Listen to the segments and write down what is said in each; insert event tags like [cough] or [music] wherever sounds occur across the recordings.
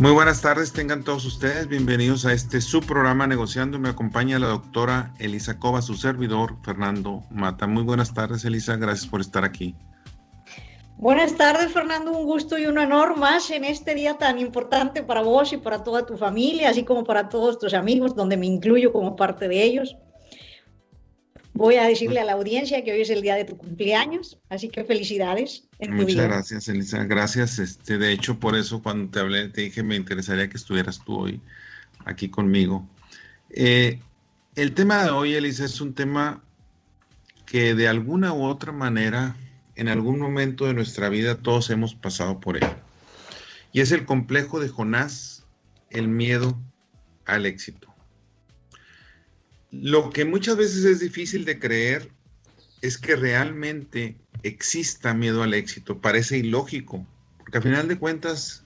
Muy buenas tardes, tengan todos ustedes bienvenidos a este su programa Negociando. Me acompaña la doctora Elisa Cova, su servidor Fernando Mata. Muy buenas tardes, Elisa, gracias por estar aquí. Buenas tardes, Fernando. Un gusto y un honor más en este día tan importante para vos y para toda tu familia, así como para todos tus amigos, donde me incluyo como parte de ellos. Voy a decirle a la audiencia que hoy es el día de tu cumpleaños, así que felicidades. Muchas gracias, Elisa. Gracias. Este, de hecho, por eso cuando te hablé, te dije, me interesaría que estuvieras tú hoy aquí conmigo. Eh, el tema de hoy, Elisa, es un tema que de alguna u otra manera, en algún momento de nuestra vida, todos hemos pasado por él. Y es el complejo de Jonás, el miedo al éxito. Lo que muchas veces es difícil de creer es que realmente exista miedo al éxito. Parece ilógico, porque a final de cuentas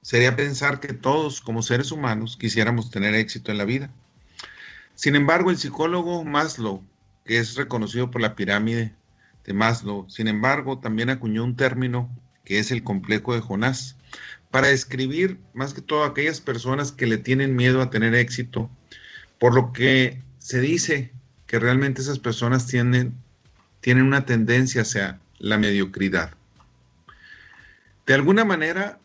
sería pensar que todos como seres humanos quisiéramos tener éxito en la vida. Sin embargo, el psicólogo Maslow, que es reconocido por la pirámide de Maslow, sin embargo, también acuñó un término que es el complejo de Jonás, para describir más que todo aquellas personas que le tienen miedo a tener éxito por lo que se dice que realmente esas personas tienen, tienen una tendencia hacia la mediocridad. De alguna manera,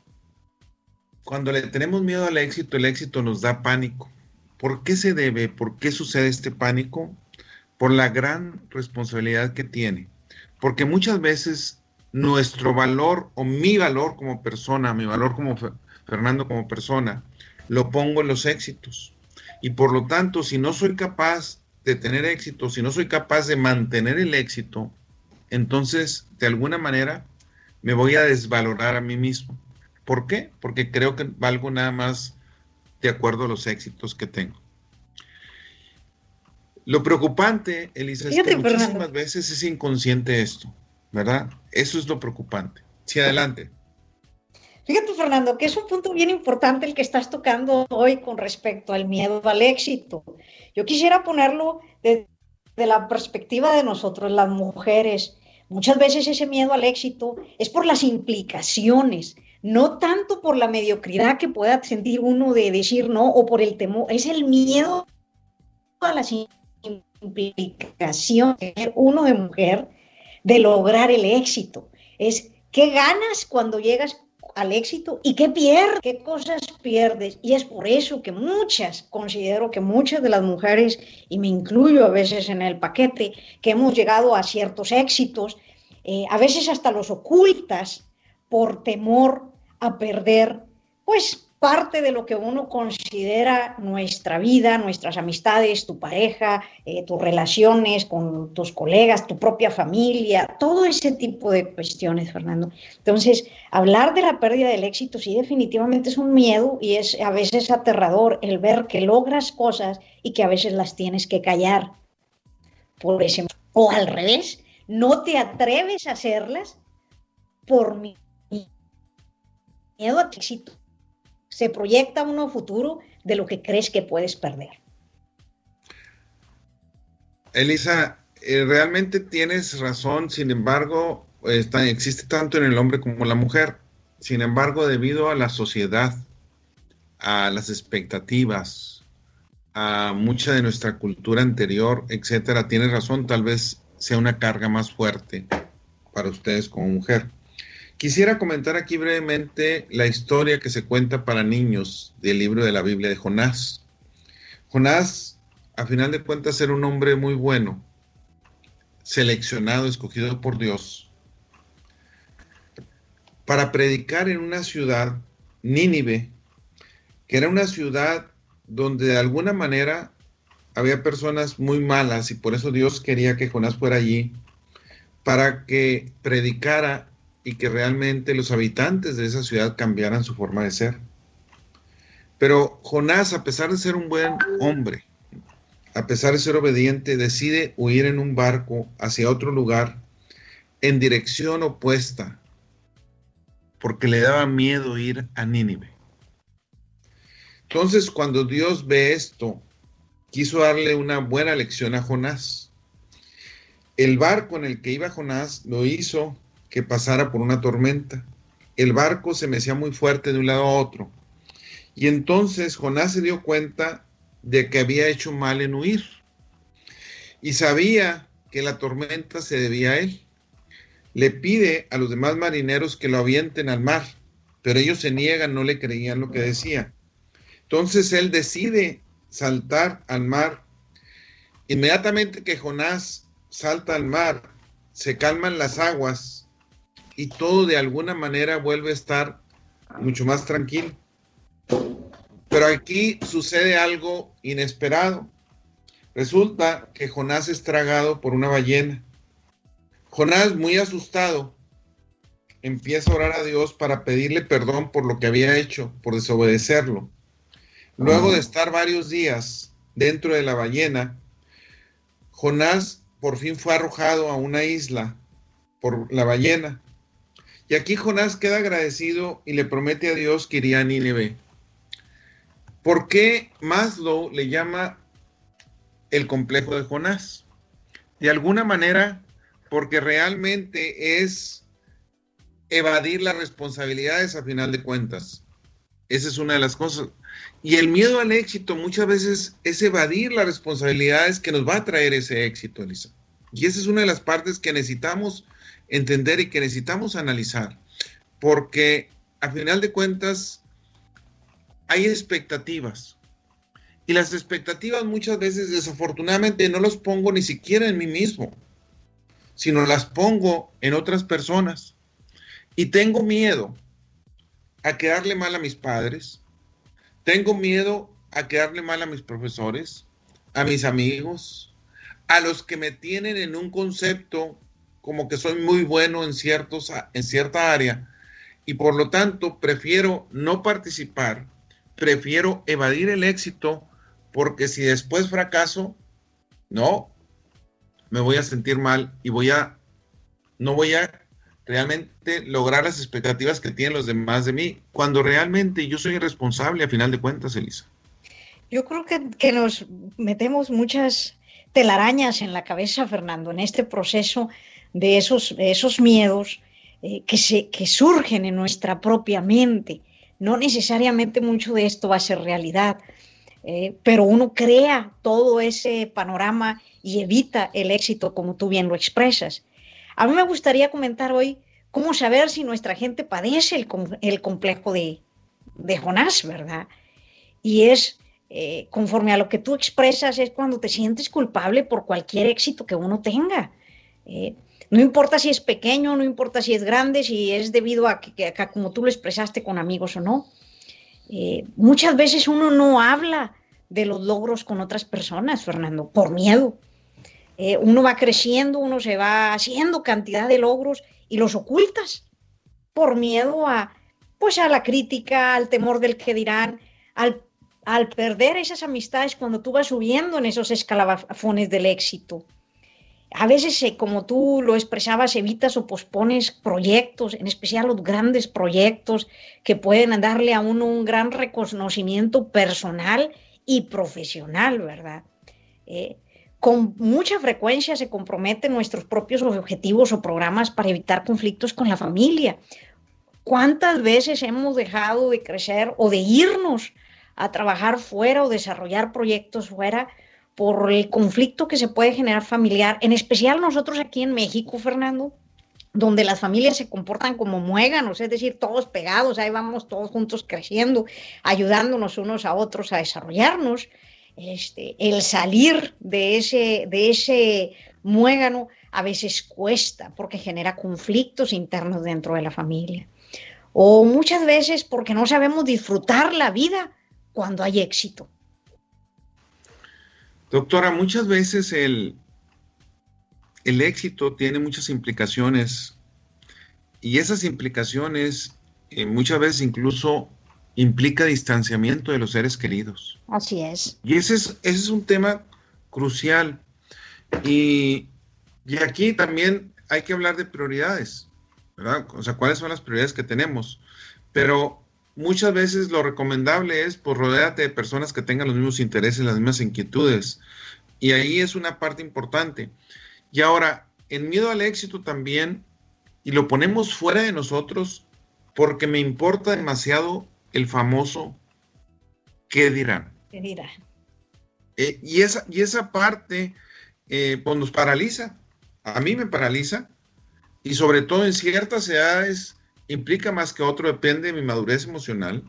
cuando le tenemos miedo al éxito, el éxito nos da pánico. ¿Por qué se debe? ¿Por qué sucede este pánico? Por la gran responsabilidad que tiene. Porque muchas veces nuestro valor o mi valor como persona, mi valor como Fernando como persona, lo pongo en los éxitos. Y por lo tanto, si no soy capaz de tener éxito, si no soy capaz de mantener el éxito, entonces de alguna manera me voy a desvalorar a mí mismo. ¿Por qué? Porque creo que valgo nada más de acuerdo a los éxitos que tengo. Lo preocupante, Elisa, es que muchísimas veces es inconsciente esto, ¿verdad? Eso es lo preocupante. Sí, adelante. Fíjate, Fernando, que es un punto bien importante el que estás tocando hoy con respecto al miedo al éxito. Yo quisiera ponerlo desde la perspectiva de nosotros, las mujeres. Muchas veces ese miedo al éxito es por las implicaciones, no tanto por la mediocridad que pueda sentir uno de decir no o por el temor, es el miedo a las implicaciones uno de mujer de lograr el éxito. Es qué ganas cuando llegas al éxito y qué pierdes, qué cosas pierdes. Y es por eso que muchas, considero que muchas de las mujeres, y me incluyo a veces en el paquete, que hemos llegado a ciertos éxitos, eh, a veces hasta los ocultas por temor a perder, pues parte de lo que uno considera nuestra vida, nuestras amistades, tu pareja, eh, tus relaciones con tus colegas, tu propia familia, todo ese tipo de cuestiones, Fernando. Entonces, hablar de la pérdida del éxito sí definitivamente es un miedo y es a veces aterrador el ver que logras cosas y que a veces las tienes que callar. Por ese, o al revés, no te atreves a hacerlas por miedo a éxito se proyecta uno futuro de lo que crees que puedes perder. Elisa, eh, realmente tienes razón, sin embargo, existe tanto en el hombre como en la mujer. Sin embargo, debido a la sociedad, a las expectativas, a mucha de nuestra cultura anterior, etcétera, tienes razón, tal vez sea una carga más fuerte para ustedes como mujer. Quisiera comentar aquí brevemente la historia que se cuenta para niños del libro de la Biblia de Jonás. Jonás, a final de cuentas, era un hombre muy bueno, seleccionado, escogido por Dios, para predicar en una ciudad, Nínive, que era una ciudad donde de alguna manera había personas muy malas y por eso Dios quería que Jonás fuera allí para que predicara y que realmente los habitantes de esa ciudad cambiaran su forma de ser. Pero Jonás, a pesar de ser un buen hombre, a pesar de ser obediente, decide huir en un barco hacia otro lugar en dirección opuesta, porque le daba miedo ir a Nínive. Entonces, cuando Dios ve esto, quiso darle una buena lección a Jonás. El barco en el que iba Jonás lo hizo que pasara por una tormenta. El barco se mecía muy fuerte de un lado a otro Y entonces Jonás se dio cuenta de que había hecho mal en huir y sabía que la tormenta se debía a él. Le pide a los demás marineros que lo avienten al mar, pero ellos se niegan, no le creían lo que decía. Entonces él decide saltar al mar. Inmediatamente que Jonás salta al mar, se calman las aguas y todo de alguna manera vuelve a estar mucho más tranquilo. Pero aquí sucede algo inesperado. Resulta que Jonás es tragado por una ballena. Jonás, muy asustado, empieza a orar a Dios para pedirle perdón por lo que había hecho, por desobedecerlo. Luego de estar varios días dentro de la ballena, Jonás por fin fue arrojado a una isla por la ballena. Y aquí Jonás queda agradecido y le promete a Dios que iría a Nínive. ¿Por qué Maslow le llama el complejo de Jonás? De alguna manera, porque realmente es evadir las responsabilidades a final de cuentas. Esa es una de las cosas. Y el miedo al éxito muchas veces es evadir las responsabilidades que nos va a traer ese éxito, Elisa. Y esa es una de las partes que necesitamos entender y que necesitamos analizar. Porque a final de cuentas hay expectativas. Y las expectativas muchas veces desafortunadamente no las pongo ni siquiera en mí mismo, sino las pongo en otras personas. Y tengo miedo a quedarle mal a mis padres, tengo miedo a quedarle mal a mis profesores, a mis amigos, a los que me tienen en un concepto como que soy muy bueno en, ciertos, en cierta área y por lo tanto prefiero no participar, prefiero evadir el éxito porque si después fracaso, no, me voy a sentir mal y voy a, no voy a realmente lograr las expectativas que tienen los demás de mí, cuando realmente yo soy responsable a final de cuentas, Elisa. Yo creo que, nos metemos muchas telarañas en la cabeza, Fernando, en este proceso de esos, esos miedos eh, que, se, que surgen en nuestra propia mente. No necesariamente mucho de esto va a ser realidad, eh, pero uno crea todo ese panorama y evita el éxito como tú bien lo expresas. A mí me gustaría comentar hoy cómo saber si nuestra gente padece el, complejo de, Jonás, ¿verdad? Y es, eh, conforme a lo que tú expresas, es cuando te sientes culpable por cualquier éxito que uno tenga. No importa si es pequeño, no importa si es grande, si es debido a que, como tú lo expresaste con amigos o no. Eh, muchas veces uno no habla de los logros con otras personas, Fernando, por miedo. Eh, uno va creciendo, uno se va haciendo cantidad de logros y los ocultas por miedo a, pues a la crítica, al temor del que dirán, al, al perder esas amistades cuando tú vas subiendo en esos escalafones del éxito. A veces, eh, como tú lo expresabas, evitas o pospones proyectos, en especial los grandes proyectos que pueden darle a uno un gran reconocimiento personal y profesional, ¿verdad? Eh, con mucha frecuencia se comprometen nuestros propios objetivos o programas para evitar conflictos con la familia. ¿Cuántas veces hemos dejado de crecer o de irnos a trabajar fuera o desarrollar proyectos fuera por el conflicto que se puede generar familiar? En especial nosotros aquí en México, Fernando, donde las familias se comportan como muéganos, es decir, todos pegados, ahí vamos todos juntos creciendo, ayudándonos unos a otros a desarrollarnos este, el salir de ese, de ese muégano a veces cuesta porque genera conflictos internos dentro de la familia. O muchas veces porque no sabemos disfrutar la vida cuando hay éxito. Doctora, muchas veces el, el éxito tiene muchas implicaciones y esas implicaciones eh, muchas veces incluso implica distanciamiento de los seres queridos. Así es. Y ese es, ese es un tema crucial. Y, y aquí también hay que hablar de prioridades, ¿verdad? O sea, cuáles son las prioridades que tenemos. Pero muchas veces lo recomendable es, pues, rodearte de personas que tengan los mismos intereses, las mismas inquietudes. Y ahí es una parte importante. Y ahora, el miedo al éxito también, y lo ponemos fuera de nosotros porque me importa demasiado el famoso ¿qué dirán? ¿Qué dirán? Eh, y, esa, y esa parte, eh, pues nos paraliza. A mí me paraliza. Y sobre todo en ciertas edades implica más que otro, depende de mi madurez emocional.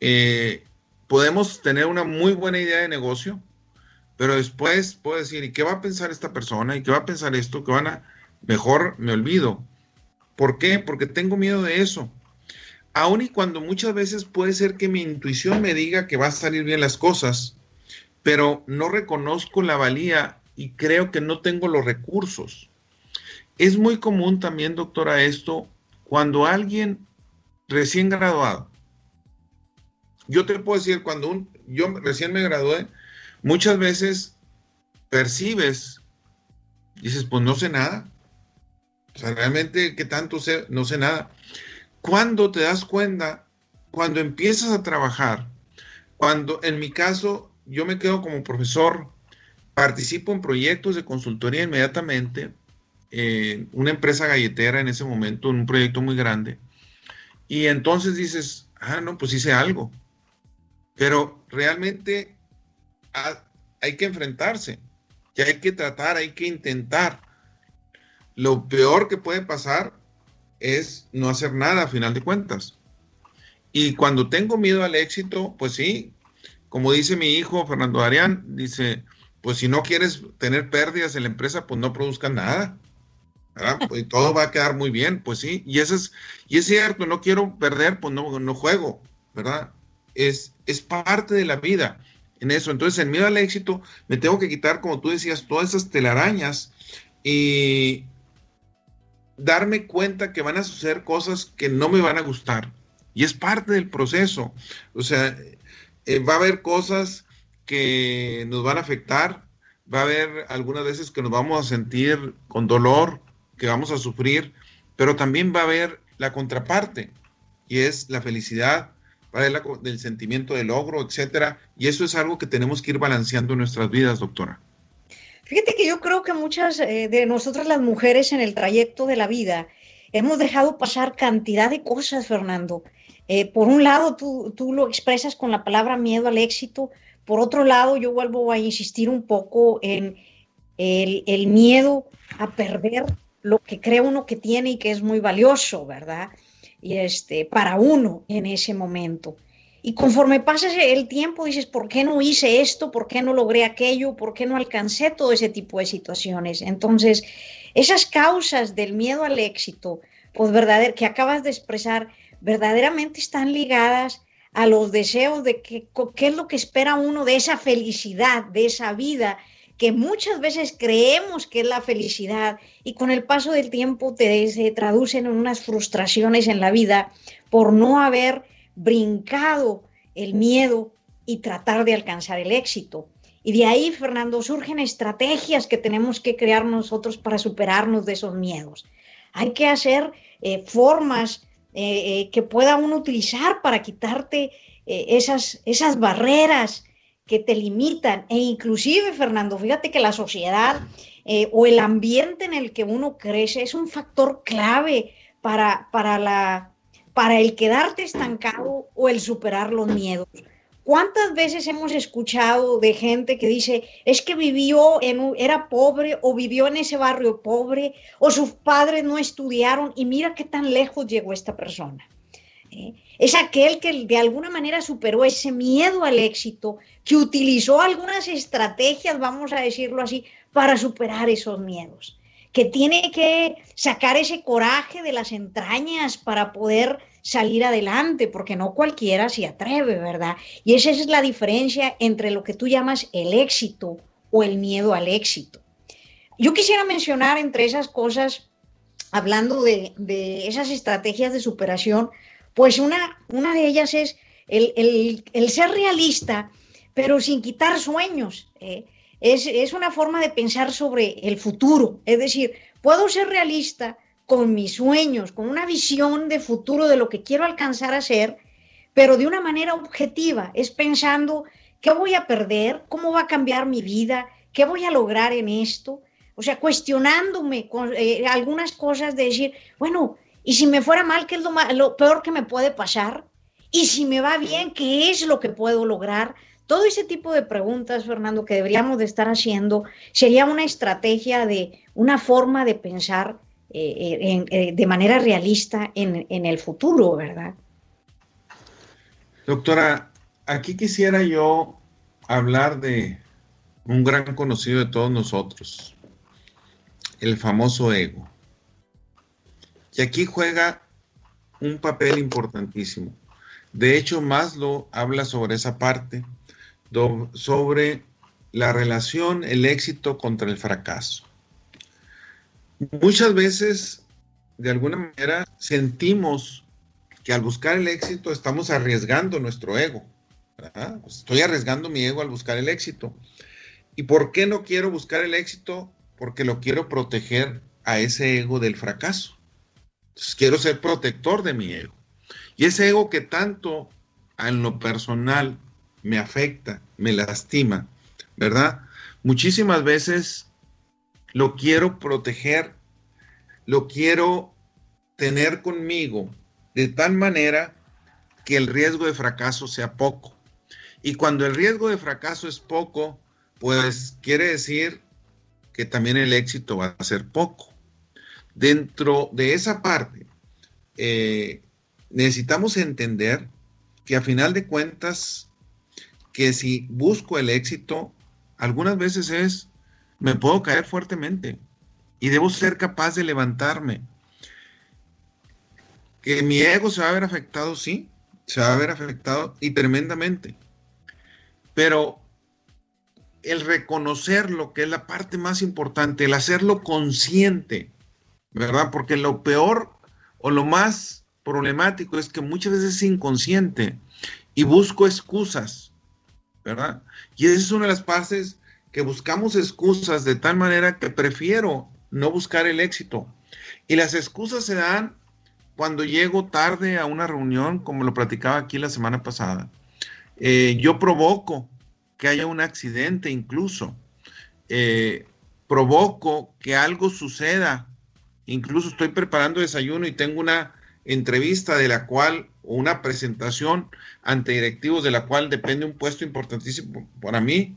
Eh, podemos tener una muy buena idea de negocio, pero después puedo decir, ¿y qué va a pensar esta persona? ¿Y qué va a pensar esto? Que van a, mejor me olvido. ¿Por qué? Porque tengo miedo de eso. Aun y cuando muchas veces puede ser que mi intuición me diga que va a salir bien las cosas, pero no reconozco la valía y creo que no tengo los recursos. Es muy común también, doctora, esto cuando alguien recién graduado, yo te puedo decir, cuando un, yo recién me gradué, muchas veces percibes, dices, pues no sé nada. O sea, realmente, ¿qué tanto sé? No sé nada. Cuando te das cuenta, cuando empiezas a trabajar, cuando en mi caso yo me quedo como profesor, participo en proyectos de consultoría inmediatamente, en una empresa galletera en ese momento, en un proyecto muy grande, y entonces dices, ah, no, pues hice algo. Pero realmente hay que enfrentarse, que hay que tratar, hay que intentar. Lo peor que puede pasar es no hacer nada a final de cuentas. Y cuando tengo miedo al éxito, pues sí, como dice mi hijo Fernando Arián, dice, pues si no quieres tener pérdidas en la empresa, pues no produzcan nada. Pues todo va a quedar muy bien, pues sí. Y eso es, y es cierto, no quiero perder, pues no, no juego, ¿verdad? Es, es parte de la vida en eso. Entonces, en miedo al éxito, me tengo que quitar, como tú decías, todas esas telarañas y darme cuenta que van a suceder cosas que no me van a gustar. Y es parte del proceso. O sea, eh, va a haber cosas que nos van a afectar, va a haber algunas veces que nos vamos a sentir con dolor, que vamos a sufrir, pero también va a haber la contraparte, y es la felicidad, va a haber el sentimiento de logro, etcétera, y eso es algo que tenemos que ir balanceando en nuestras vidas, doctora. Fíjate que yo creo que muchas eh, de nosotras las mujeres en el trayecto de la vida hemos dejado pasar cantidad de cosas, Fernando. Eh, por un lado, tú, tú lo expresas con la palabra miedo al éxito, por otro lado, yo vuelvo a insistir un poco en el, el miedo a perder lo que cree uno que tiene y que es muy valioso, ¿verdad? Y este, para uno en ese momento. Y conforme pasa el tiempo, dices, ¿por qué no hice esto? ¿Por qué no logré aquello? ¿Por qué no alcancé todo ese tipo de situaciones? Entonces, esas causas del miedo al éxito, pues verdadero, que acabas de expresar, verdaderamente están ligadas a los deseos de que, qué es lo que espera uno de esa felicidad, de esa vida, que muchas veces creemos que es la felicidad y con el paso del tiempo te, se traducen en unas frustraciones en la vida por no haber brincado el miedo y tratar de alcanzar el éxito. Y de ahí, Fernando, surgen estrategias que tenemos que crear nosotros para superarnos de esos miedos. Hay que hacer eh, formas eh, eh, que pueda uno utilizar para quitarte esas, esas barreras que te limitan. E inclusive, Fernando, fíjate que la sociedad o el ambiente en el que uno crece es un factor clave para, para la para el quedarte estancado o el superar los miedos. ¿Cuántas veces hemos escuchado de gente que dice, es que vivió en era pobre o vivió en ese barrio pobre o sus padres no estudiaron y mira qué tan lejos llegó esta persona? ¿Eh? Es aquel que de alguna manera superó ese miedo al éxito, que utilizó algunas estrategias, vamos a decirlo así, para superar esos miedos que tiene que sacar ese coraje de las entrañas para poder salir adelante, porque no cualquiera se atreve, ¿verdad? Y esa es la diferencia entre lo que tú llamas el éxito o el miedo al éxito. Yo quisiera mencionar entre esas cosas, hablando de, esas estrategias de superación, pues una, una de ellas es el, ser realista, pero sin quitar sueños. ¿eh? es, una forma de pensar sobre el futuro. Es decir, puedo ser realista con mis sueños, con una visión de futuro de lo que quiero alcanzar a ser, pero de una manera objetiva. Es pensando qué voy a perder, cómo va a cambiar mi vida, qué voy a lograr en esto. O sea, cuestionándome con, eh, algunas cosas de decir, bueno, ¿y si me fuera mal, qué es lo, lo peor que me puede pasar? Y si me va bien, ¿qué es lo que puedo lograr? Todo ese tipo de preguntas, Fernando, que deberíamos de estar haciendo, sería una estrategia de una forma de pensar eh, eh, eh, de manera realista en, en el futuro, ¿verdad? Doctora, aquí quisiera yo hablar de un gran conocido de todos nosotros, el famoso ego. Y aquí juega un papel importantísimo. De hecho, Maslow habla sobre esa parte, sobre la relación, el éxito contra el fracaso. Muchas veces, de alguna manera, sentimos que al buscar el éxito estamos arriesgando nuestro ego. Pues estoy arriesgando mi ego al buscar el éxito. ¿Y por qué no quiero buscar el éxito? Porque lo quiero proteger a ese ego del fracaso. Quiero ser protector de mi ego. Y ese ego que tanto en lo personal me afecta, me lastima, ¿verdad? Muchísimas veces lo quiero proteger, lo quiero tener conmigo de tal manera que el riesgo de fracaso sea poco. Y cuando el riesgo de fracaso es poco, pues quiere decir que también el éxito va a ser poco. Dentro de esa parte, eh, necesitamos entender que a final de cuentas, que si busco el éxito, algunas veces es, me puedo caer fuertemente y debo ser capaz de levantarme. Que mi ego se va a ver afectado, sí, se va a ver afectado y tremendamente. Pero el reconocer lo que es la parte más importante, el hacerlo consciente, ¿verdad? Porque lo peor o lo más problemático es que muchas veces es inconsciente y busco excusas, ¿verdad? Y esa es una de las partes que buscamos excusas de tal manera que prefiero no buscar el éxito. Y las excusas se dan cuando llego tarde a una reunión, como lo platicaba aquí la semana pasada. Eh, yo provoco que haya un accidente incluso. Eh, provoco que algo suceda. Incluso estoy preparando desayuno y tengo una entrevista de la cual, o una presentación ante directivos de la cual depende un puesto importantísimo para mí,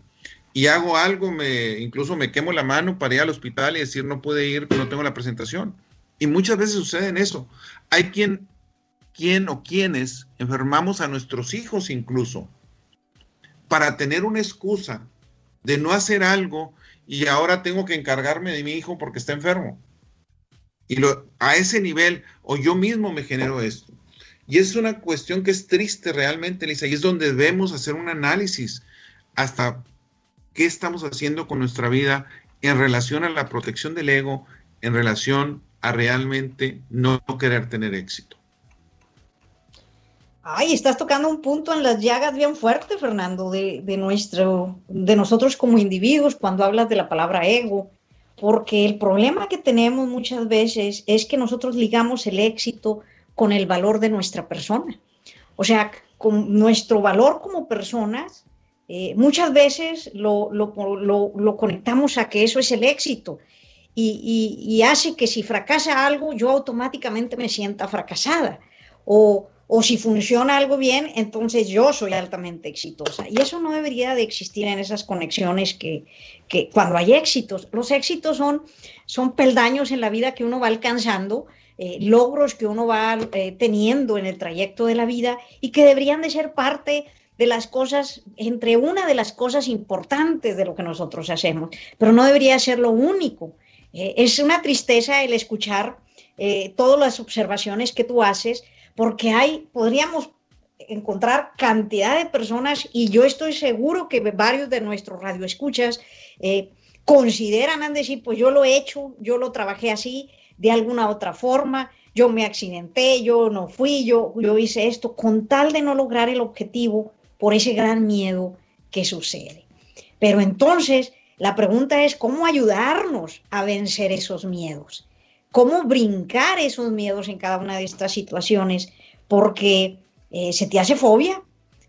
y hago algo, me, incluso me quemo la mano para ir al hospital y decir no puede ir, no tengo la presentación. Y muchas veces sucede en eso. Hay quien, quien o quienes enfermamos a nuestros hijos incluso para tener una excusa de no hacer algo y ahora tengo que encargarme de mi hijo porque está enfermo. Y lo, a ese nivel, o yo mismo me genero esto. Y es una cuestión que es triste realmente, Lisa, y es donde debemos hacer un análisis hasta qué estamos haciendo con nuestra vida en relación a la protección del ego, en relación a realmente no querer tener éxito. Ay, estás tocando un punto en las llagas bien fuerte, Fernando, de, de, nuestro, de nosotros como individuos cuando hablas de la palabra ego porque el problema que tenemos muchas veces es que nosotros ligamos el éxito con el valor de nuestra persona. O sea, con nuestro valor como personas, eh, muchas veces lo, conectamos a que eso es el éxito y, y, hace que si fracasa algo, yo automáticamente me sienta fracasada. O, o si funciona algo bien, entonces yo soy altamente exitosa. Y eso no debería de existir en esas conexiones que, que cuando hay éxitos, los éxitos son, son peldaños en la vida que uno va alcanzando, eh, logros que uno va eh, teniendo en el trayecto de la vida y que deberían de ser parte de las cosas, entre una de las cosas importantes de lo que nosotros hacemos, pero no debería ser lo único. Eh, es una tristeza el escuchar todas las observaciones que tú haces porque hay, podríamos encontrar cantidad de personas y yo estoy seguro que varios de nuestros radioescuchas eh, consideran, han decir, pues yo lo he hecho, yo lo trabajé así, de alguna otra forma, yo me accidenté, yo no fui, yo, yo hice esto, con tal de no lograr el objetivo por ese gran miedo que sucede. Pero entonces, la pregunta es, ¿cómo ayudarnos a vencer esos miedos? Cómo brincar esos miedos en cada una de estas situaciones, porque eh, se te hace fobia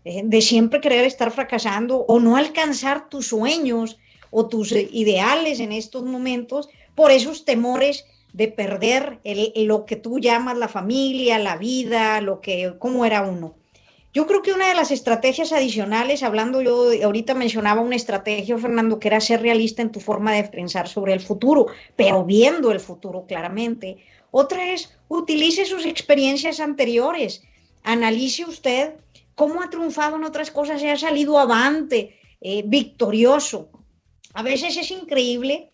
eh, de siempre querer estar fracasando o no alcanzar tus sueños o tus ideales en estos momentos por esos temores de perder lo que tú llamas la familia, la vida, lo que, cómo era uno. Yo creo que una de las estrategias adicionales, hablando yo, ahorita mencionaba una estrategia, Fernando, que era ser realista en tu forma de pensar sobre el futuro, pero viendo el futuro claramente. Otra es, utilice sus experiencias anteriores, analice usted cómo ha triunfado en otras cosas y ha salido avante, eh, victorioso. A veces es increíble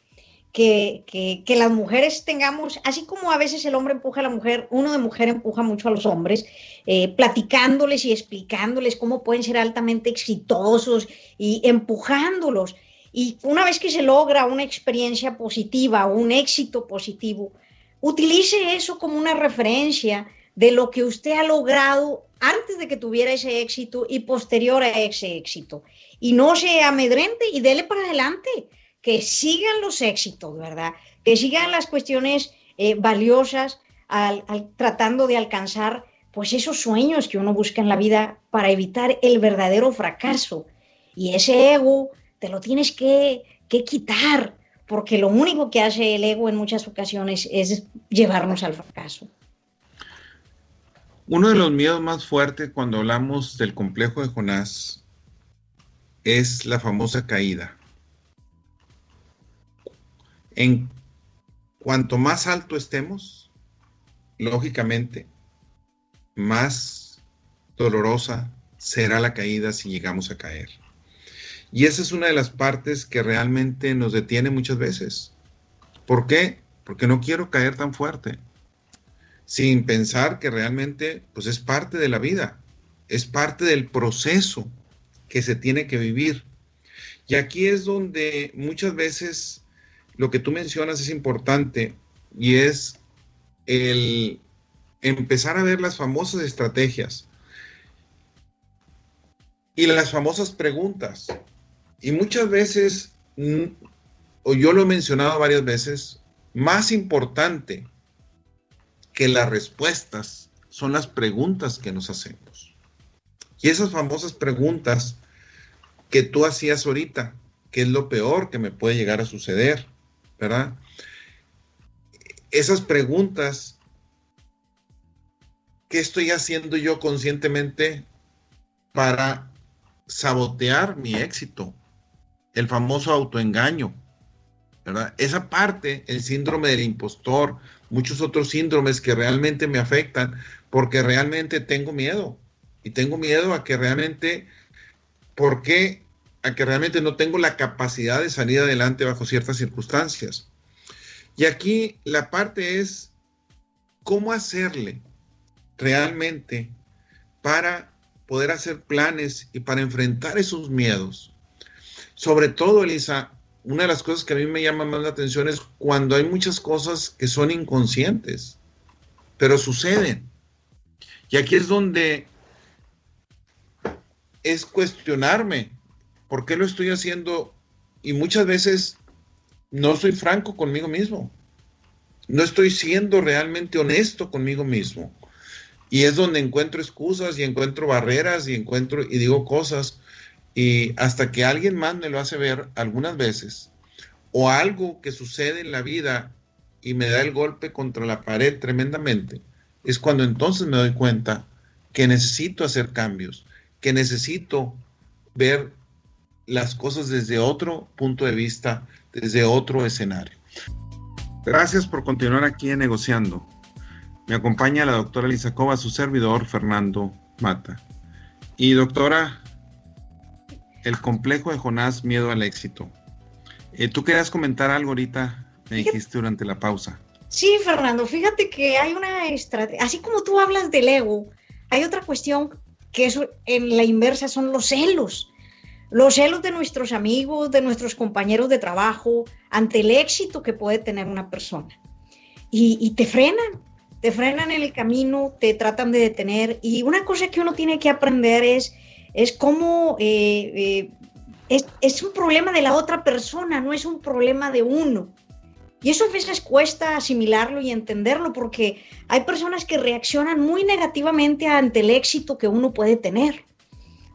que, que, las mujeres tengamos, así como a veces el hombre empuja a la mujer, uno de mujer empuja mucho a los hombres, eh, platicándoles y explicándoles cómo pueden ser altamente exitosos y empujándolos. Y una vez que se logra una experiencia positiva un éxito positivo, utilice eso como una referencia de lo que usted ha logrado antes de que tuviera ese éxito y posterior a ese éxito. Y no se amedrente y dele para adelante que sigan los éxitos, ¿verdad? Que sigan las cuestiones eh, valiosas al, tratando de alcanzar pues esos sueños que uno busca en la vida para evitar el verdadero fracaso. Y ese ego te lo tienes que, que quitar, porque lo único que hace el ego en muchas ocasiones es llevarnos al fracaso. Uno de los miedos más fuertes cuando hablamos del complejo de Jonás es la famosa caída. En cuanto más alto estemos, lógicamente, más dolorosa será la caída si llegamos a caer. Y esa es una de las partes que realmente nos detiene muchas veces. ¿Por qué? Porque no quiero caer tan fuerte, sin pensar que realmente pues es parte de la vida, es parte del proceso que se tiene que vivir. Y aquí es donde muchas veces lo que tú mencionas es importante y es el empezar a ver las famosas estrategias y las famosas preguntas. Y muchas veces, mm, o yo lo he mencionado varias veces, más importante que las respuestas son las preguntas que nos hacemos. Y esas famosas preguntas que tú hacías ahorita, ¿qué es lo peor que me puede llegar a suceder? ¿Verdad? Esas preguntas, ¿qué estoy haciendo yo conscientemente para sabotear mi éxito? El famoso autoengaño, ¿verdad? Esa parte, el síndrome del impostor, muchos otros síndromes que realmente me afectan porque realmente tengo miedo. Y tengo miedo a que realmente, ¿por qué a que realmente no tengo la capacidad de salir adelante bajo ciertas circunstancias. Y aquí la parte es cómo hacerle realmente para poder hacer planes y para enfrentar esos miedos. Sobre todo, Elisa, una de las cosas que a mí me llama más la atención es cuando hay muchas cosas que son inconscientes, pero suceden. Y aquí es donde es cuestionarme ¿Por qué lo estoy haciendo? Y muchas veces no soy franco conmigo mismo. No estoy siendo realmente honesto conmigo mismo. Y es donde encuentro excusas y encuentro barreras y encuentro y digo cosas. Y hasta que alguien más me lo hace ver algunas veces. O algo que sucede en la vida y me da el golpe contra la pared tremendamente. Es cuando entonces me doy cuenta que necesito hacer cambios, que necesito ver las cosas desde otro punto de vista, desde otro escenario. Gracias por continuar aquí en Negociando. Me acompaña la doctora Cova, su servidor Fernando Mata. Y doctora, el complejo de Jonás, miedo al éxito. Eh, ¿Tú querías comentar algo ahorita? Me dijiste durante la pausa. Sí, Fernando, fíjate que hay una estrategia, así como tú hablas del ego, hay otra cuestión que es en la inversa son los celos los celos de nuestros amigos, de nuestros compañeros de trabajo, ante el éxito que puede tener una persona. Y, te frenan, te frenan en el camino, te tratan de detener. Y una cosa que uno tiene que aprender es, es cómo eh, eh, es, un problema de la otra persona, no es un problema de uno. Y eso a veces cuesta asimilarlo y entenderlo porque hay personas que reaccionan muy negativamente ante el éxito que uno puede tener.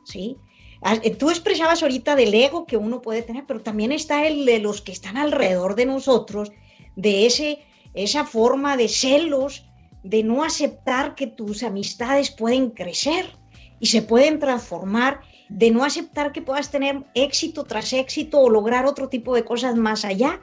¿sí? Ah, eh, tú expresabas ahorita del ego que uno puede tener, pero también está el de los que están alrededor de nosotros, de ese, esa forma de celos, de no aceptar que tus amistades pueden crecer. y se pueden transformar de no aceptar que puedas tener éxito tras éxito o lograr otro tipo de cosas más allá.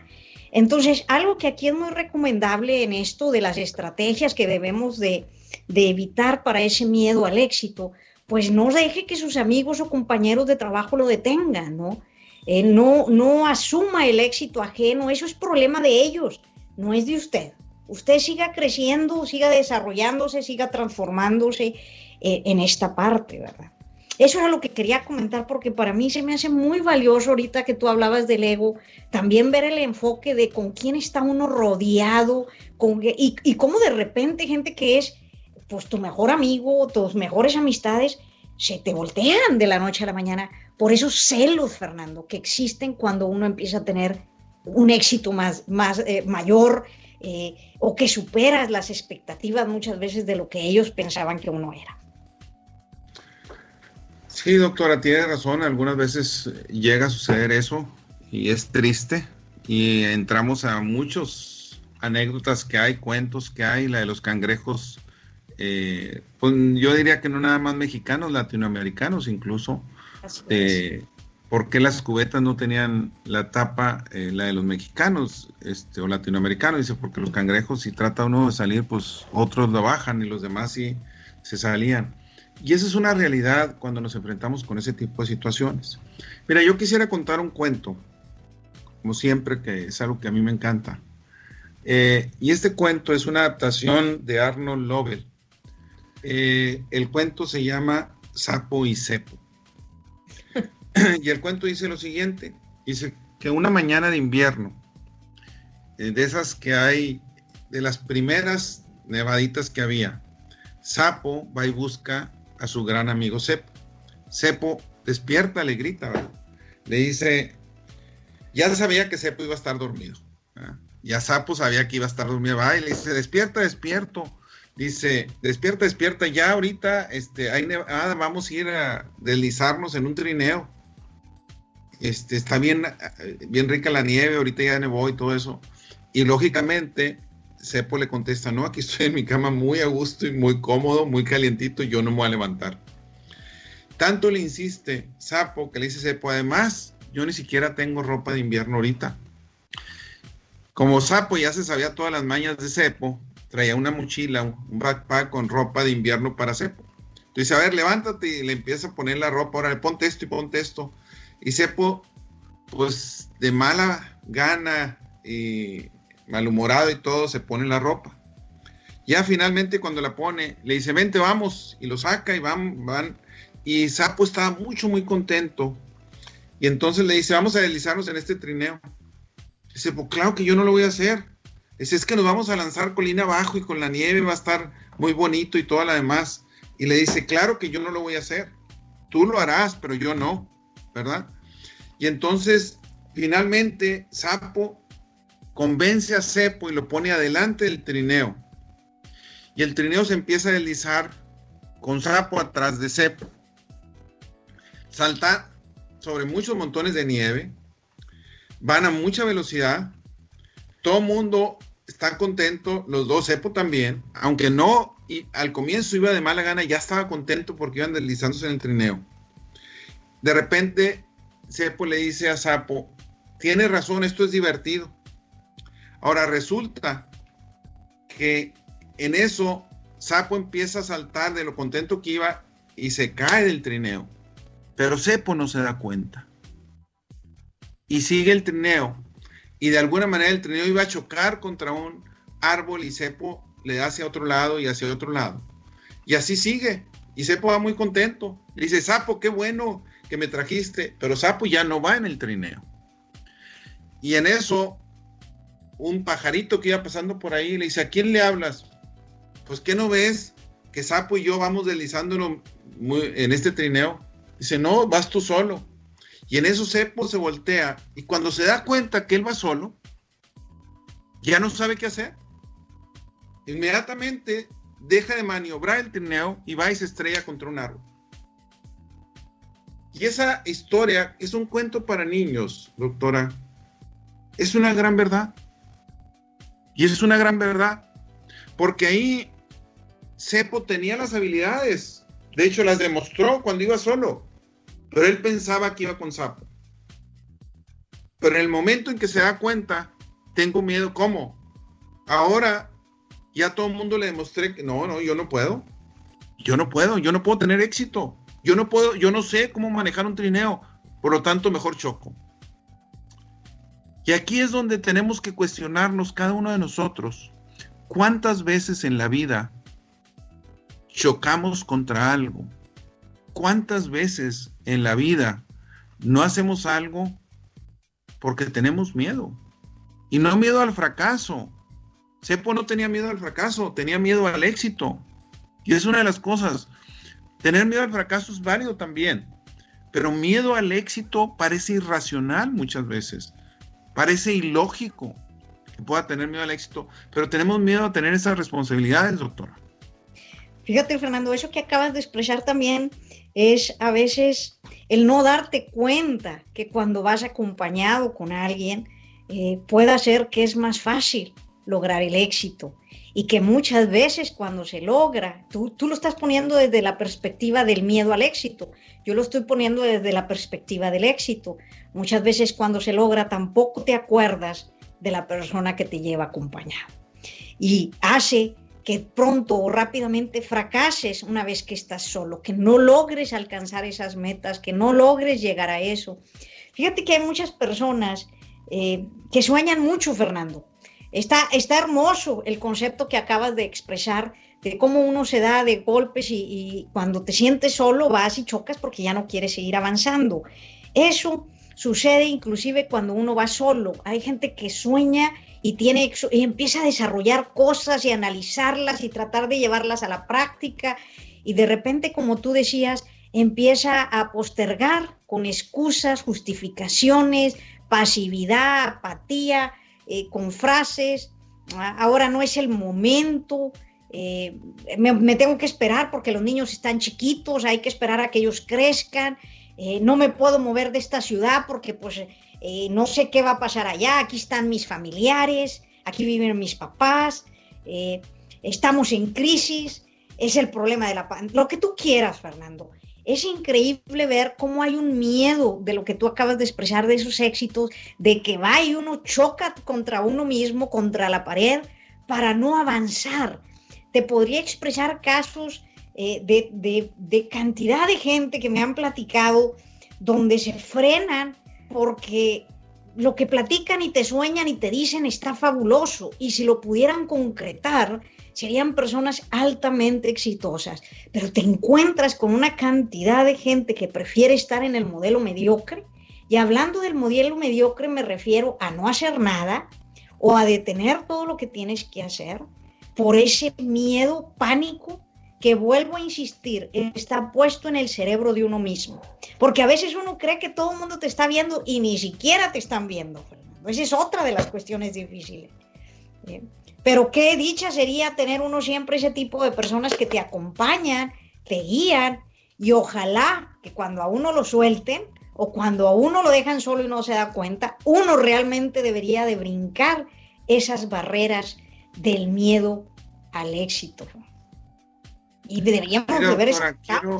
Entonces, algo que aquí es muy recomendable en esto de las estrategias que debemos de, de evitar para ese miedo al éxito, pues no deje que sus amigos o compañeros de trabajo lo detengan, ¿no? Eh, no, no asuma el éxito ajeno, eso es problema de ellos, no es de usted. Usted siga creciendo, siga desarrollándose, siga transformándose eh, en esta parte, ¿verdad? Eso era lo que quería comentar porque para mí se me hace muy valioso ahorita que tú hablabas del ego, también ver el enfoque de con quién está uno rodeado con, y, y cómo de repente gente que es pues tu mejor amigo, tus mejores amistades, se te voltean de la noche a la mañana por esos celos, Fernando, que existen cuando uno empieza a tener un éxito más, más eh, mayor eh, o que superas las expectativas muchas veces de lo que ellos pensaban que uno era. Sí, doctora, tiene razón. Algunas veces llega a suceder eso y es triste. Y entramos a muchos anécdotas que hay, cuentos que hay, la de los cangrejos eh, pues yo diría que no nada más mexicanos, latinoamericanos incluso. Eh, ¿Por qué las cubetas no tenían la tapa, eh, la de los mexicanos este, o latinoamericanos? Dice, porque los cangrejos, si trata uno de salir, pues otros lo bajan y los demás sí se salían. Y esa es una realidad cuando nos enfrentamos con ese tipo de situaciones. Mira, yo quisiera contar un cuento, como siempre, que es algo que a mí me encanta. Eh, y este cuento es una adaptación de Arnold Lovell eh, el cuento se llama Sapo y Cepo. [laughs] y el cuento dice lo siguiente, dice que una mañana de invierno, eh, de esas que hay, de las primeras nevaditas que había, Sapo va y busca a su gran amigo Cepo. Cepo despierta, le grita, le dice, ya sabía que Cepo iba a estar dormido. Ya Sapo sabía que iba a estar dormido, va y le dice, despierta, despierto Dice, despierta, despierta, ya ahorita, este, hay ah, vamos a ir a deslizarnos en un trineo. Este, está bien, bien rica la nieve, ahorita ya nevó y todo eso. Y lógicamente, Cepo le contesta, no, aquí estoy en mi cama muy a gusto y muy cómodo, muy calientito, yo no me voy a levantar. Tanto le insiste Sapo que le dice Cepo, además, yo ni siquiera tengo ropa de invierno ahorita. Como Sapo ya se sabía todas las mañas de Cepo, traía una mochila, un backpack con ropa de invierno para Cepo. Entonces, a ver, levántate y le empieza a poner la ropa, ahora ponte esto y ponte esto. Y Cepo, pues de mala gana y malhumorado y todo, se pone la ropa. Ya finalmente cuando la pone, le dice, vente, vamos, y lo saca y van, van. Y Sapo estaba mucho, muy contento. Y entonces le dice, vamos a deslizarnos en este trineo. Dice, pues claro que yo no lo voy a hacer. Dice, es que nos vamos a lanzar colina abajo y con la nieve va a estar muy bonito y toda la demás. Y le dice, claro que yo no lo voy a hacer. Tú lo harás, pero yo no, ¿verdad? Y entonces, finalmente, Sapo convence a Cepo y lo pone adelante del trineo. Y el trineo se empieza a deslizar con Sapo atrás de Cepo. Salta sobre muchos montones de nieve, van a mucha velocidad, todo mundo está contento, los dos, Cepo también, aunque no, y al comienzo iba de mala gana, ya estaba contento porque iban deslizándose en el trineo. De repente, Cepo le dice a Sapo, tiene razón, esto es divertido. Ahora resulta que en eso Sapo empieza a saltar de lo contento que iba y se cae del trineo. Pero Cepo no se da cuenta. Y sigue el trineo y de alguna manera el trineo iba a chocar contra un árbol y Cepo le da hacia otro lado y hacia otro lado. Y así sigue. Y Cepo va muy contento. Le dice, Sapo, qué bueno que me trajiste. Pero Sapo ya no va en el trineo. Y en eso, un pajarito que iba pasando por ahí le dice, ¿a quién le hablas? Pues, ¿qué no ves? Que Sapo y yo vamos deslizándolo en este trineo. Dice, no, vas tú solo. Y en eso Cepo se voltea y cuando se da cuenta que él va solo, ya no sabe qué hacer. Inmediatamente deja de maniobrar el trineo y va y se estrella contra un árbol. Y esa historia es un cuento para niños, doctora. Es una gran verdad. Y es una gran verdad. Porque ahí Cepo tenía las habilidades De hecho, las demostró cuando iba solo. Pero él pensaba que iba con sapo. Pero en el momento en que se da cuenta, tengo miedo, ¿cómo? Ahora ya todo el mundo le demostré que no, no, yo no puedo. Yo no puedo, yo no puedo tener éxito. Yo no puedo, yo no sé cómo manejar un trineo. Por lo tanto, mejor choco. Y aquí es donde tenemos que cuestionarnos cada uno de nosotros. ¿Cuántas veces en la vida chocamos contra algo? ¿Cuántas veces en la vida no hacemos algo porque tenemos miedo? Y no miedo al fracaso. Sepo no tenía miedo al fracaso, tenía miedo al éxito. Y es una de las cosas. Tener miedo al fracaso es válido también, pero miedo al éxito parece irracional muchas veces. Parece ilógico que pueda tener miedo al éxito, pero tenemos miedo a tener esas responsabilidades, doctora. Fíjate, Fernando, eso que acabas de expresar también es a veces el no darte cuenta que cuando vas acompañado con alguien, eh, pueda ser que es más fácil lograr el éxito y que muchas veces cuando se logra, tú, tú lo estás poniendo desde la perspectiva del miedo al éxito, yo lo estoy poniendo desde la perspectiva del éxito. Muchas veces cuando se logra tampoco te acuerdas de la persona que te lleva acompañado. Y hace que pronto o rápidamente fracases una vez que estás solo, que no logres alcanzar esas metas, que no logres llegar a eso. Fíjate que hay muchas personas eh, que sueñan mucho, Fernando. Está, está hermoso el concepto que acabas de expresar de cómo uno se da de golpes y, cuando te sientes solo vas y chocas porque ya no quieres seguir avanzando. Eso sucede inclusive cuando uno va solo. Hay gente que sueña y, tiene, y empieza a desarrollar cosas y analizarlas y tratar de llevarlas a la práctica. Y de repente, como tú decías, empieza a postergar con excusas, justificaciones, pasividad, apatía, eh, con frases, ah, ahora no es el momento, eh, me, tengo que esperar porque los niños están chiquitos, hay que esperar a que ellos crezcan, eh, no me puedo mover de esta ciudad porque pues no sé qué va a pasar allá, aquí están mis familiares, aquí viven mis papás, estamos en crisis, es el problema de la lo que tú quieras, Fernando. Es increíble ver cómo hay un miedo de lo que tú acabas de expresar, de esos éxitos, de que va y uno choca contra uno mismo, contra la pared, para no avanzar. Te podría expresar casos eh, de, cantidad de gente que me han platicado donde se frenan porque lo que platican y te sueñan y te dicen está fabuloso y si lo pudieran concretar, serían personas altamente exitosas, pero te encuentras con una cantidad de gente que prefiere estar en el modelo mediocre. Y hablando del modelo mediocre me refiero a no hacer nada o a detener todo lo que tienes que hacer por ese miedo, pánico que vuelvo a insistir, está puesto en el cerebro de uno mismo. Porque a veces uno cree que todo el mundo te está viendo y ni siquiera te están viendo, Esa es otra de las cuestiones difíciles. Pero qué dicha sería tener uno siempre ese tipo de personas que te acompañan, te guían y ojalá que cuando a uno lo suelten o cuando a uno lo dejan solo y no se da cuenta, uno realmente debería de brincar esas barreras del miedo al éxito. Y deberíamos de ver esas quiero,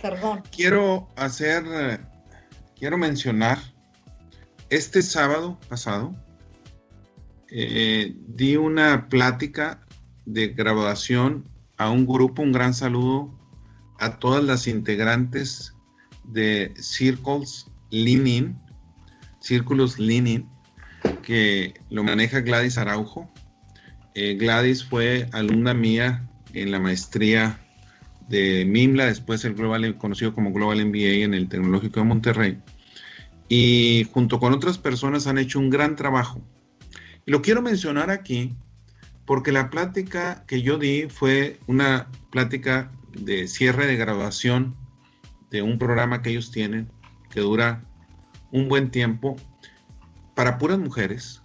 Perdón. Quiero hacer, quiero mencionar, este sábado pasado, eh, di una plática de graduación a un grupo, un gran saludo a todas las integrantes de Circles Leaning, Círculos Leaning, que lo maneja Gladys Araujo. Eh, Gladys fue alumna mía en la maestría de MIMLA, después el Global, conocido como Global MBA en el Tecnológico de Monterrey. Y junto con otras personas han hecho un gran trabajo lo quiero mencionar aquí porque la plática que yo di fue una plática de cierre de graduación de un programa que ellos tienen que dura un buen tiempo para puras mujeres.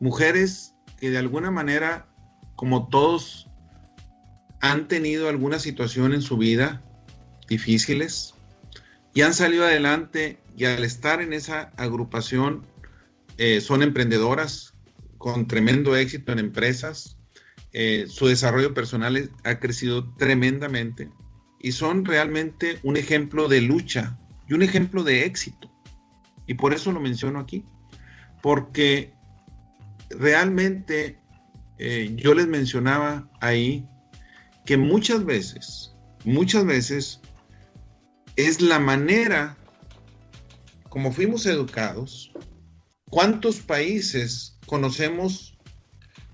Mujeres que de alguna manera, como todos, han tenido alguna situación en su vida difíciles y han salido adelante y al estar en esa agrupación eh, son emprendedoras con tremendo éxito en empresas, eh, su desarrollo personal ha crecido tremendamente y son realmente un ejemplo de lucha y un ejemplo de éxito. Y por eso lo menciono aquí, porque realmente eh, yo les mencionaba ahí que muchas veces, muchas veces es la manera como fuimos educados. ¿Cuántos países conocemos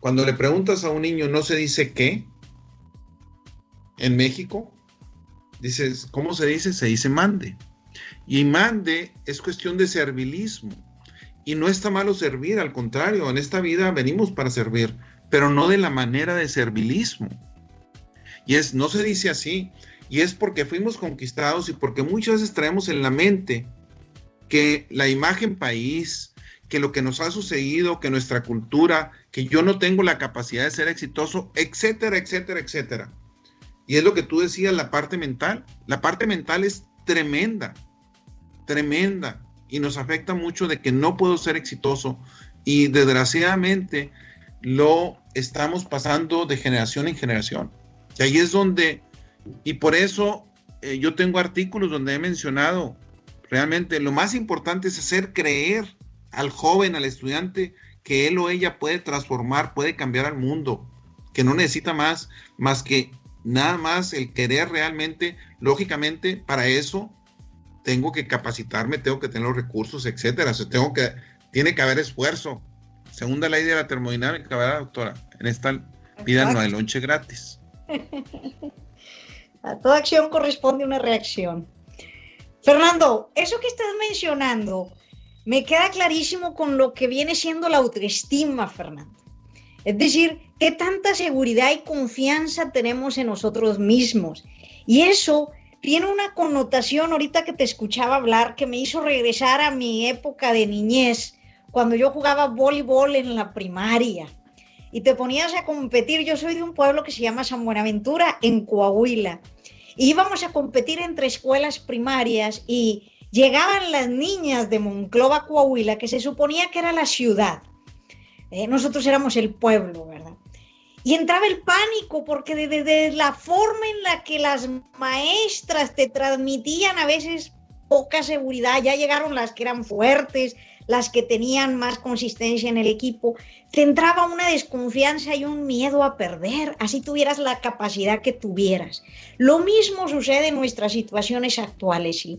cuando le preguntas a un niño no se dice qué? En México, dices, ¿cómo se dice? Se dice mande. Y mande es cuestión de servilismo. Y no está malo servir, al contrario, en esta vida venimos para servir, pero no de la manera de servilismo. Y es, no se dice así, y es porque fuimos conquistados y porque muchas veces traemos en la mente que la imagen país, que lo que nos ha sucedido, que nuestra cultura, que yo no tengo la capacidad de ser exitoso, etcétera, etcétera, etcétera. Y es lo que tú decías, la parte mental. La parte mental es tremenda, tremenda, y nos afecta mucho de que no puedo ser exitoso. Y desgraciadamente lo estamos pasando de generación en generación. Y ahí es donde, y por eso eh, yo tengo artículos donde he mencionado, realmente lo más importante es hacer creer al joven, al estudiante, que él o ella puede transformar, puede cambiar al mundo, que no necesita más, más que nada más el querer realmente, lógicamente, para eso tengo que capacitarme, tengo que tener los recursos, etcétera. O tengo que, tiene que haber esfuerzo. Segunda ley de la termodinámica, ¿verdad, doctora? En esta vida no hay lonche gratis. [laughs] A toda acción corresponde una reacción. Fernando, eso que estás mencionando me queda clarísimo con lo que viene siendo la autoestima, Fernando. Es decir, qué tanta seguridad y confianza tenemos en nosotros mismos. Y eso tiene una connotación, ahorita que te escuchaba hablar, que me hizo regresar a mi época de niñez, cuando yo jugaba voleibol en la primaria y te ponías a competir. Yo soy de un pueblo que se llama San Buenaventura, en Coahuila. íbamos a competir entre escuelas primarias y llegaban las niñas de Monclova, Coahuila, que se suponía que era la ciudad. Eh, nosotros éramos el pueblo, ¿verdad? Y entraba el pánico porque desde la forma en la que las maestras te transmitían a veces poca seguridad, ya llegaron las que eran fuertes, las que tenían más consistencia en el equipo, te entraba una desconfianza y un miedo a perder, así tuvieras la capacidad que tuvieras. Lo mismo sucede en nuestras situaciones actuales. ¿sí?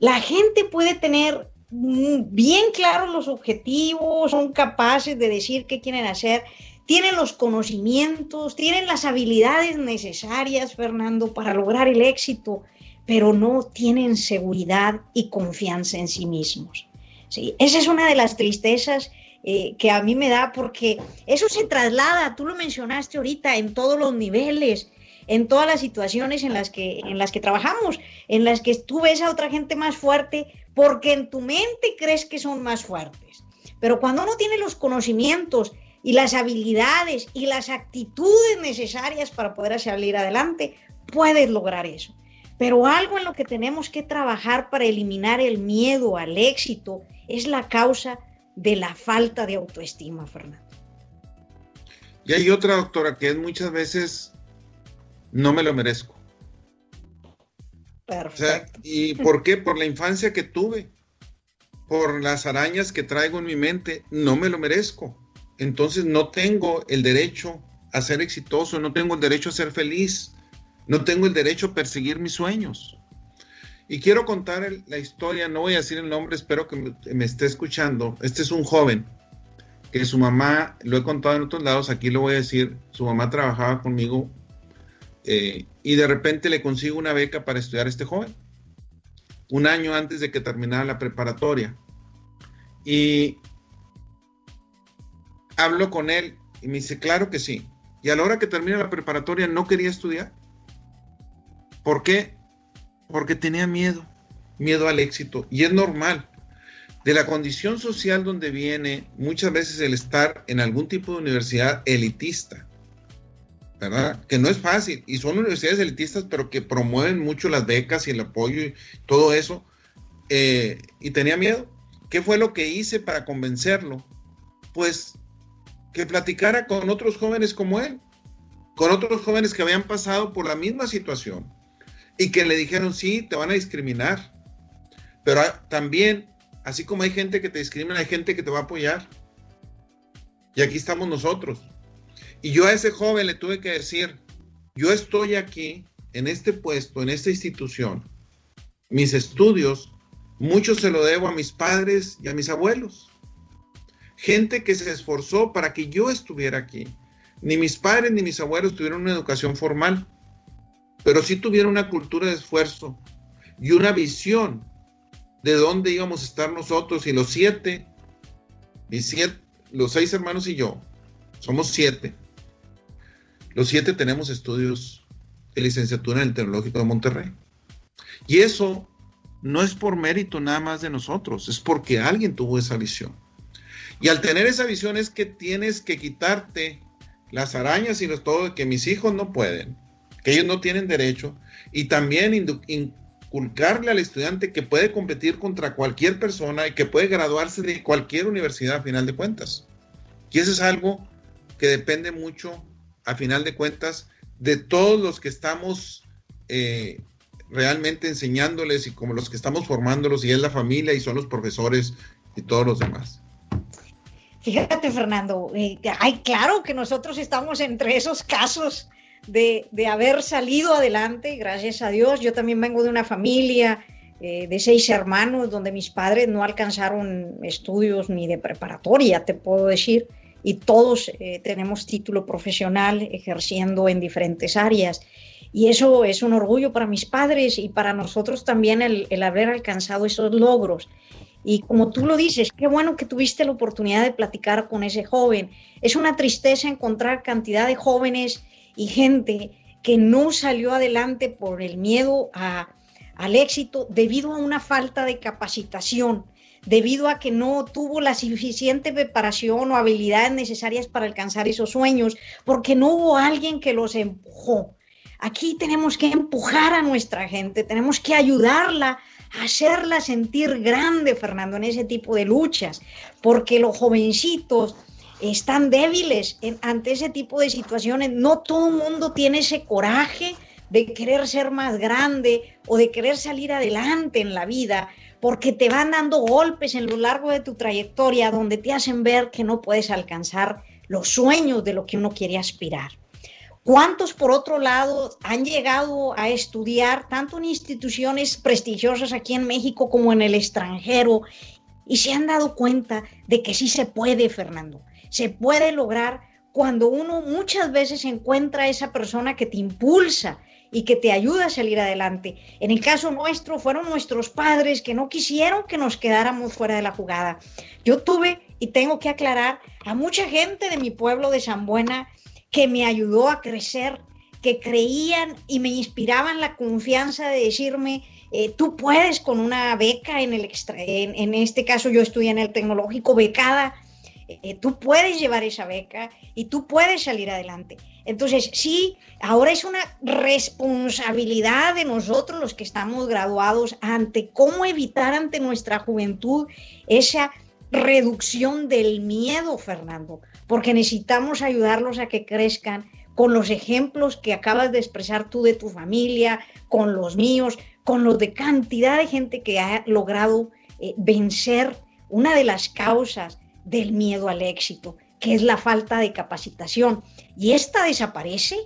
La gente puede tener bien claros los objetivos, son capaces de decir qué quieren hacer, tienen los conocimientos, tienen las habilidades necesarias, Fernando, para lograr el éxito, pero no tienen seguridad y confianza en sí mismos. ¿sí? Esa es una de las tristezas eh, que a mí me da porque eso se traslada, tú lo mencionaste ahorita, en todos los niveles, en todas las situaciones en las que, en las que trabajamos, en las que tú ves a otra gente más fuerte porque en tu mente crees que son más fuertes. Pero cuando uno tiene los conocimientos y las habilidades y las actitudes necesarias para poder salir adelante, puedes lograr eso. Pero algo en lo que tenemos que trabajar para eliminar el miedo al éxito es la causa de la falta de autoestima, Fernando. Y hay otra doctora que es muchas veces no me lo merezco. Perfecto. ¿Y por qué? Por la infancia que tuve, por las arañas que traigo en mi mente, no me lo merezco. Entonces no tengo el derecho a ser exitoso, no tengo el derecho a ser feliz, no tengo el derecho a perseguir mis sueños. Y quiero contar la historia, no voy a decir el nombre, espero que me, esté escuchando. Este es un joven que su mamá, lo he contado en otros lados, aquí lo voy a decir, su mamá trabajaba conmigo eh, y de repente le consigo una beca para estudiar a este joven, un año antes de que terminara la preparatoria. Y hablo con él y me dice, claro que sí. Y a la hora que termina la preparatoria no quería estudiar. ¿Por qué? Porque tenía miedo, miedo al éxito. Y es normal. De la condición social donde viene muchas veces el estar en algún tipo de universidad elitista, ¿verdad? Que no es fácil. Y son universidades elitistas, pero que promueven mucho las becas y el apoyo y todo eso. Eh, y tenía miedo. ¿Qué fue lo que hice para convencerlo? Pues que platicara con otros jóvenes como él con otros jóvenes que habían pasado por la misma situación y que le dijeron, sí, te van a discriminar. Pero también, así como hay gente que te discrimina, hay gente que te va a apoyar. Y aquí estamos nosotros. Y yo a ese joven le tuve que decir, yo estoy aquí, en este puesto, en esta institución, mis estudios, mucho se lo debo a mis padres y a mis abuelos. Gente que se esforzó para que yo estuviera aquí. Ni mis padres ni mis abuelos tuvieron una educación formal, pero sí tuvieron una cultura de esfuerzo y una visión de dónde íbamos a estar nosotros y los siete, los seis hermanos y yo, somos siete. Los siete tenemos estudios de licenciatura en el Tecnológico de Monterrey. Y eso no es por mérito nada más de nosotros, es porque alguien tuvo esa visión. Y al tener esa visión es que tienes que quitarte las arañas y los todo, que mis hijos no pueden, que ellos no tienen derecho, y también inculcarle al estudiante que puede competir contra cualquier persona y que puede graduarse de cualquier universidad a final de cuentas. Y eso es algo que depende mucho, a final de cuentas, de todos los que estamos eh, realmente enseñándoles y como los que estamos formándolos, y es la familia y son los profesores y todos los demás. Fíjate, Fernando, eh, claro que nosotros estamos entre esos casos de, haber salido adelante, gracias a Dios. Yo también vengo de una familia eh, de seis hermanos donde mis padres no alcanzaron estudios ni de preparatoria, te puedo decir, y todos eh, tenemos título profesional ejerciendo en diferentes áreas. Y eso es un orgullo para mis padres y para nosotros también el haber alcanzado esos logros. Y como tú lo dices, qué bueno que tuviste la oportunidad de platicar con ese joven. Es una tristeza encontrar cantidad de jóvenes y gente que no salió adelante por el miedo al éxito debido a una falta de capacitación, debido a que no tuvo la suficiente preparación o habilidades necesarias para alcanzar esos sueños, porque no hubo alguien que los empujó. Aquí tenemos que empujar a nuestra gente, tenemos que ayudarla hacerla sentir grande, Fernando, en ese tipo de luchas, porque los jovencitos están débiles ante ese tipo de situaciones. No todo el mundo tiene ese coraje de querer ser más grande o de querer salir adelante en la vida, porque te van dando golpes en lo largo de tu trayectoria donde te hacen ver que no puedes alcanzar los sueños de lo que uno quiere aspirar. ¿Cuántos, por otro lado, han llegado a estudiar tanto en instituciones prestigiosas aquí en México como en el extranjero y se han dado cuenta de que sí se puede, Fernando? Se puede lograr cuando uno muchas veces encuentra a esa persona que te impulsa y que te ayuda a salir adelante. En el caso nuestro fueron nuestros padres que no quisieron que nos quedáramos fuera de la jugada. Yo tuve, y tengo que aclarar, a mucha gente de mi pueblo de San Buena que me ayudó a crecer, que creían y me inspiraban la confianza de decirme, eh, tú puedes con una beca en el extra, en, este caso yo estudié en el tecnológico becada, eh, tú puedes llevar esa beca y tú puedes salir adelante. Entonces, sí, ahora es una responsabilidad de nosotros los que estamos graduados ante cómo evitar ante nuestra juventud esa reducción del miedo, Fernando porque necesitamos ayudarlos a que crezcan con los ejemplos que acabas de expresar tú de tu familia, con los míos, con los de cantidad de gente que ha logrado eh, vencer una de las causas del miedo al éxito, que es la falta de capacitación. Y esta desaparece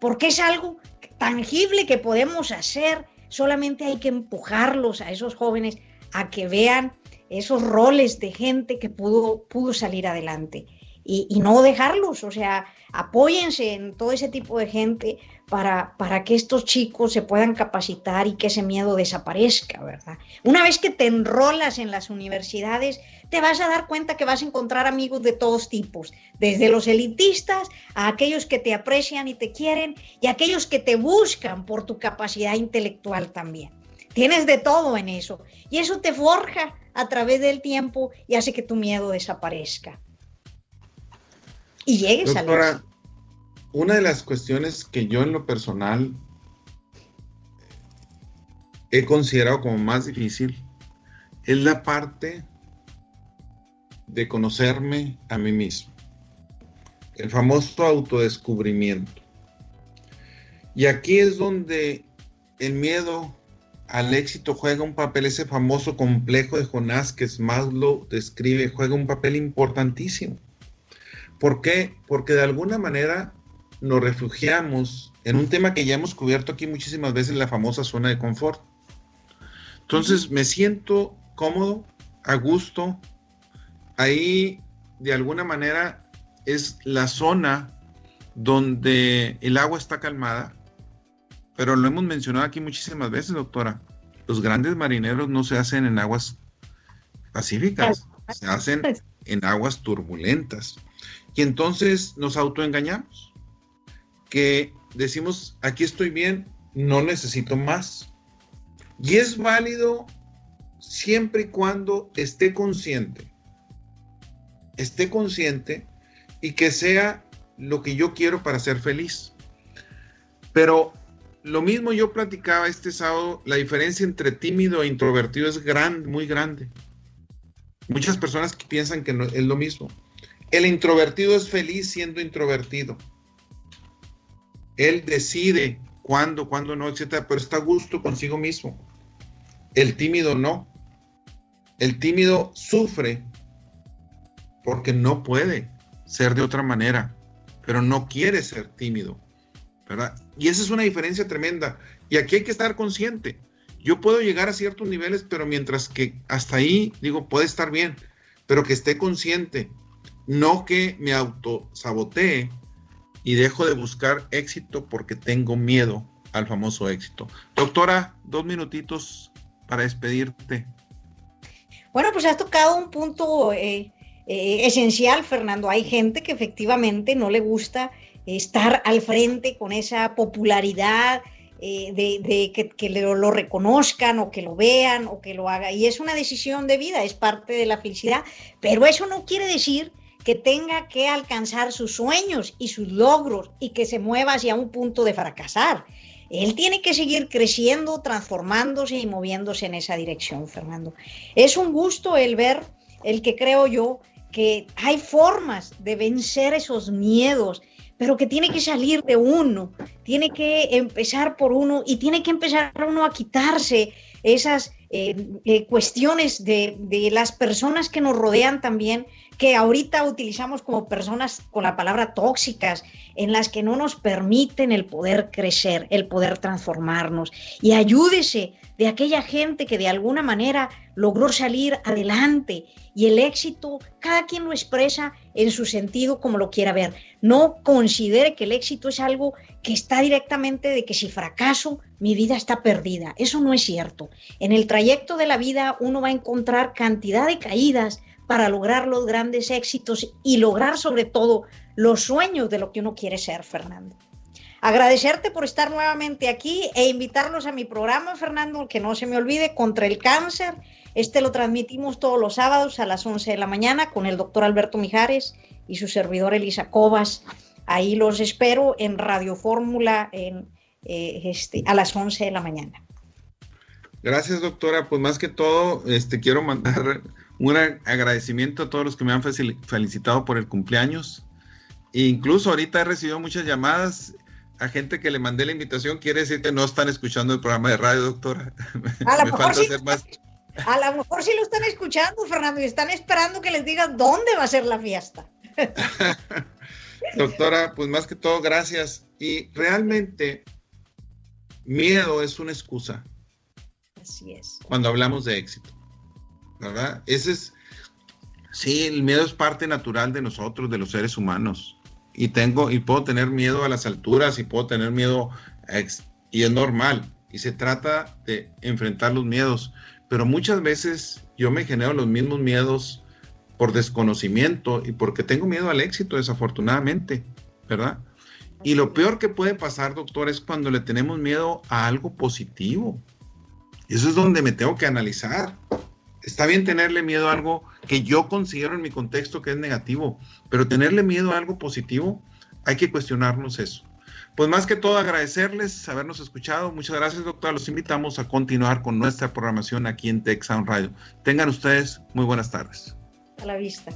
porque es algo tangible que podemos hacer, solamente hay que empujarlos a esos jóvenes a que vean esos roles de gente que pudo, pudo salir adelante y, no dejarlos, o sea, apóyense en todo ese tipo de gente para, para que estos chicos se puedan capacitar y que ese miedo desaparezca, ¿verdad? Una vez que te enrolas en las universidades, te vas a dar cuenta que vas a encontrar amigos de todos tipos, desde los elitistas a aquellos que te aprecian y te quieren y aquellos que te buscan por tu capacidad intelectual también. Tienes de todo en eso y eso te forja a través del tiempo y hace que tu miedo desaparezca y llegues Doctora, Una de las cuestiones que yo en lo personal he considerado como más difícil es la parte de conocerme a mí mismo. El famoso autodescubrimiento. Y aquí es donde el miedo al éxito juega un papel, ese famoso complejo de Jonás que Maslow describe, juega un papel importantísimo. ¿Por qué? Porque de alguna manera nos refugiamos en un tema que ya hemos cubierto aquí muchísimas veces, la famosa zona de confort. Entonces me siento cómodo, a gusto. Ahí, de alguna manera, es la zona donde el agua está calmada, pero lo hemos mencionado aquí muchísimas veces, doctora. Los grandes marineros no se hacen en aguas pacíficas, se hacen en aguas turbulentas. Y entonces nos autoengañamos, que decimos, aquí estoy bien, no necesito más. Y es válido siempre y cuando esté consciente, esté consciente y que sea lo que yo quiero para ser feliz. Pero lo mismo yo platicaba este sábado, la diferencia entre tímido e introvertido es muy grande. Muchas personas piensan que no, es lo mismo. El introvertido es feliz siendo introvertido. Él decide cuándo, cuándo no, etcétera, pero está a gusto consigo mismo. El tímido no. El tímido sufre porque no puede ser de otra manera, pero no quiere ser tímido. Y esa es una diferencia tremenda. Y aquí hay que estar consciente. Yo puedo llegar a ciertos niveles, pero mientras que hasta ahí, digo, puede estar bien, pero que esté consciente, no que me autosabotee y dejo de buscar éxito porque tengo miedo al famoso éxito. Doctora, dos minutitos para despedirte. Bueno, pues has tocado un punto eh, eh, esencial, Fernando. Hay gente que efectivamente no le gusta estar al frente con esa popularidad, eh, de, que, lo, reconozcan o que lo vean o que lo haga. Y es una decisión de vida, es parte de la felicidad, pero eso no quiere decir que tenga que alcanzar sus sueños y sus logros y que se mueva hacia un punto de fracasar. Él tiene que seguir creciendo, transformándose y moviéndose en esa dirección, Fernando. Es un gusto el ver, el que creo yo, que hay formas de vencer esos miedos, pero que tiene que salir de uno, tiene que empezar por uno y tiene que empezar uno a quitarse esas eh, eh, cuestiones de, de, las personas que nos rodean también, que ahorita utilizamos como personas con la palabra tóxicas, en las que no nos permiten el poder crecer, el poder transformarnos. Y ayúdese de aquella gente que de alguna manera logró salir adelante y el éxito, cada quien lo expresa en su sentido como lo quiera ver. No considere que el éxito es algo que está directamente de que si fracaso, mi vida está perdida. Eso no es cierto. En el trayecto de la vida uno va a encontrar cantidad de caídas para lograr los grandes éxitos y lograr sobre todo los sueños de lo que uno quiere ser, Fernando. Agradecerte por estar nuevamente aquí e invitarlos a mi programa, Fernando, que no se me olvide, contra el cáncer. Este lo transmitimos todos los sábados a las 11 de la mañana con el doctor Alberto Mijares y su servidor Elisa Cobas. Ahí los espero en Radio Fórmula eh, este, a las 11 de la mañana. Gracias, doctora. Pues más que todo, este, quiero mandar un agradecimiento a todos los que me han felicitado por el cumpleaños. E incluso ahorita he recibido muchas llamadas a gente que le mandé la invitación, quiere decir que no están escuchando el programa de radio, doctora. A lo, [laughs] mejor, sí, a lo mejor sí lo están escuchando, Fernando, y están esperando que les diga dónde va a ser la fiesta. [laughs] doctora, pues más que todo, gracias. Y realmente, miedo es una excusa. Así es. Cuando hablamos de éxito. ¿Verdad? Ese es. Sí, el miedo es parte natural de nosotros, de los seres humanos y tengo y puedo tener miedo a las alturas y puedo tener miedo y es normal y se trata de enfrentar los miedos, pero muchas veces yo me genero los mismos miedos por desconocimiento y porque tengo miedo al éxito desafortunadamente, ¿verdad? Y lo peor que puede pasar, doctor, es cuando le tenemos miedo a algo positivo. Eso es donde me tengo que analizar. Está bien tenerle miedo a algo que yo considero en mi contexto que es negativo, pero tenerle miedo a algo positivo, hay que cuestionarnos eso. Pues más que todo agradecerles habernos escuchado. Muchas gracias, doctora. Los invitamos a continuar con nuestra programación aquí en Tech Sound Radio. Tengan ustedes muy buenas tardes. A la vista.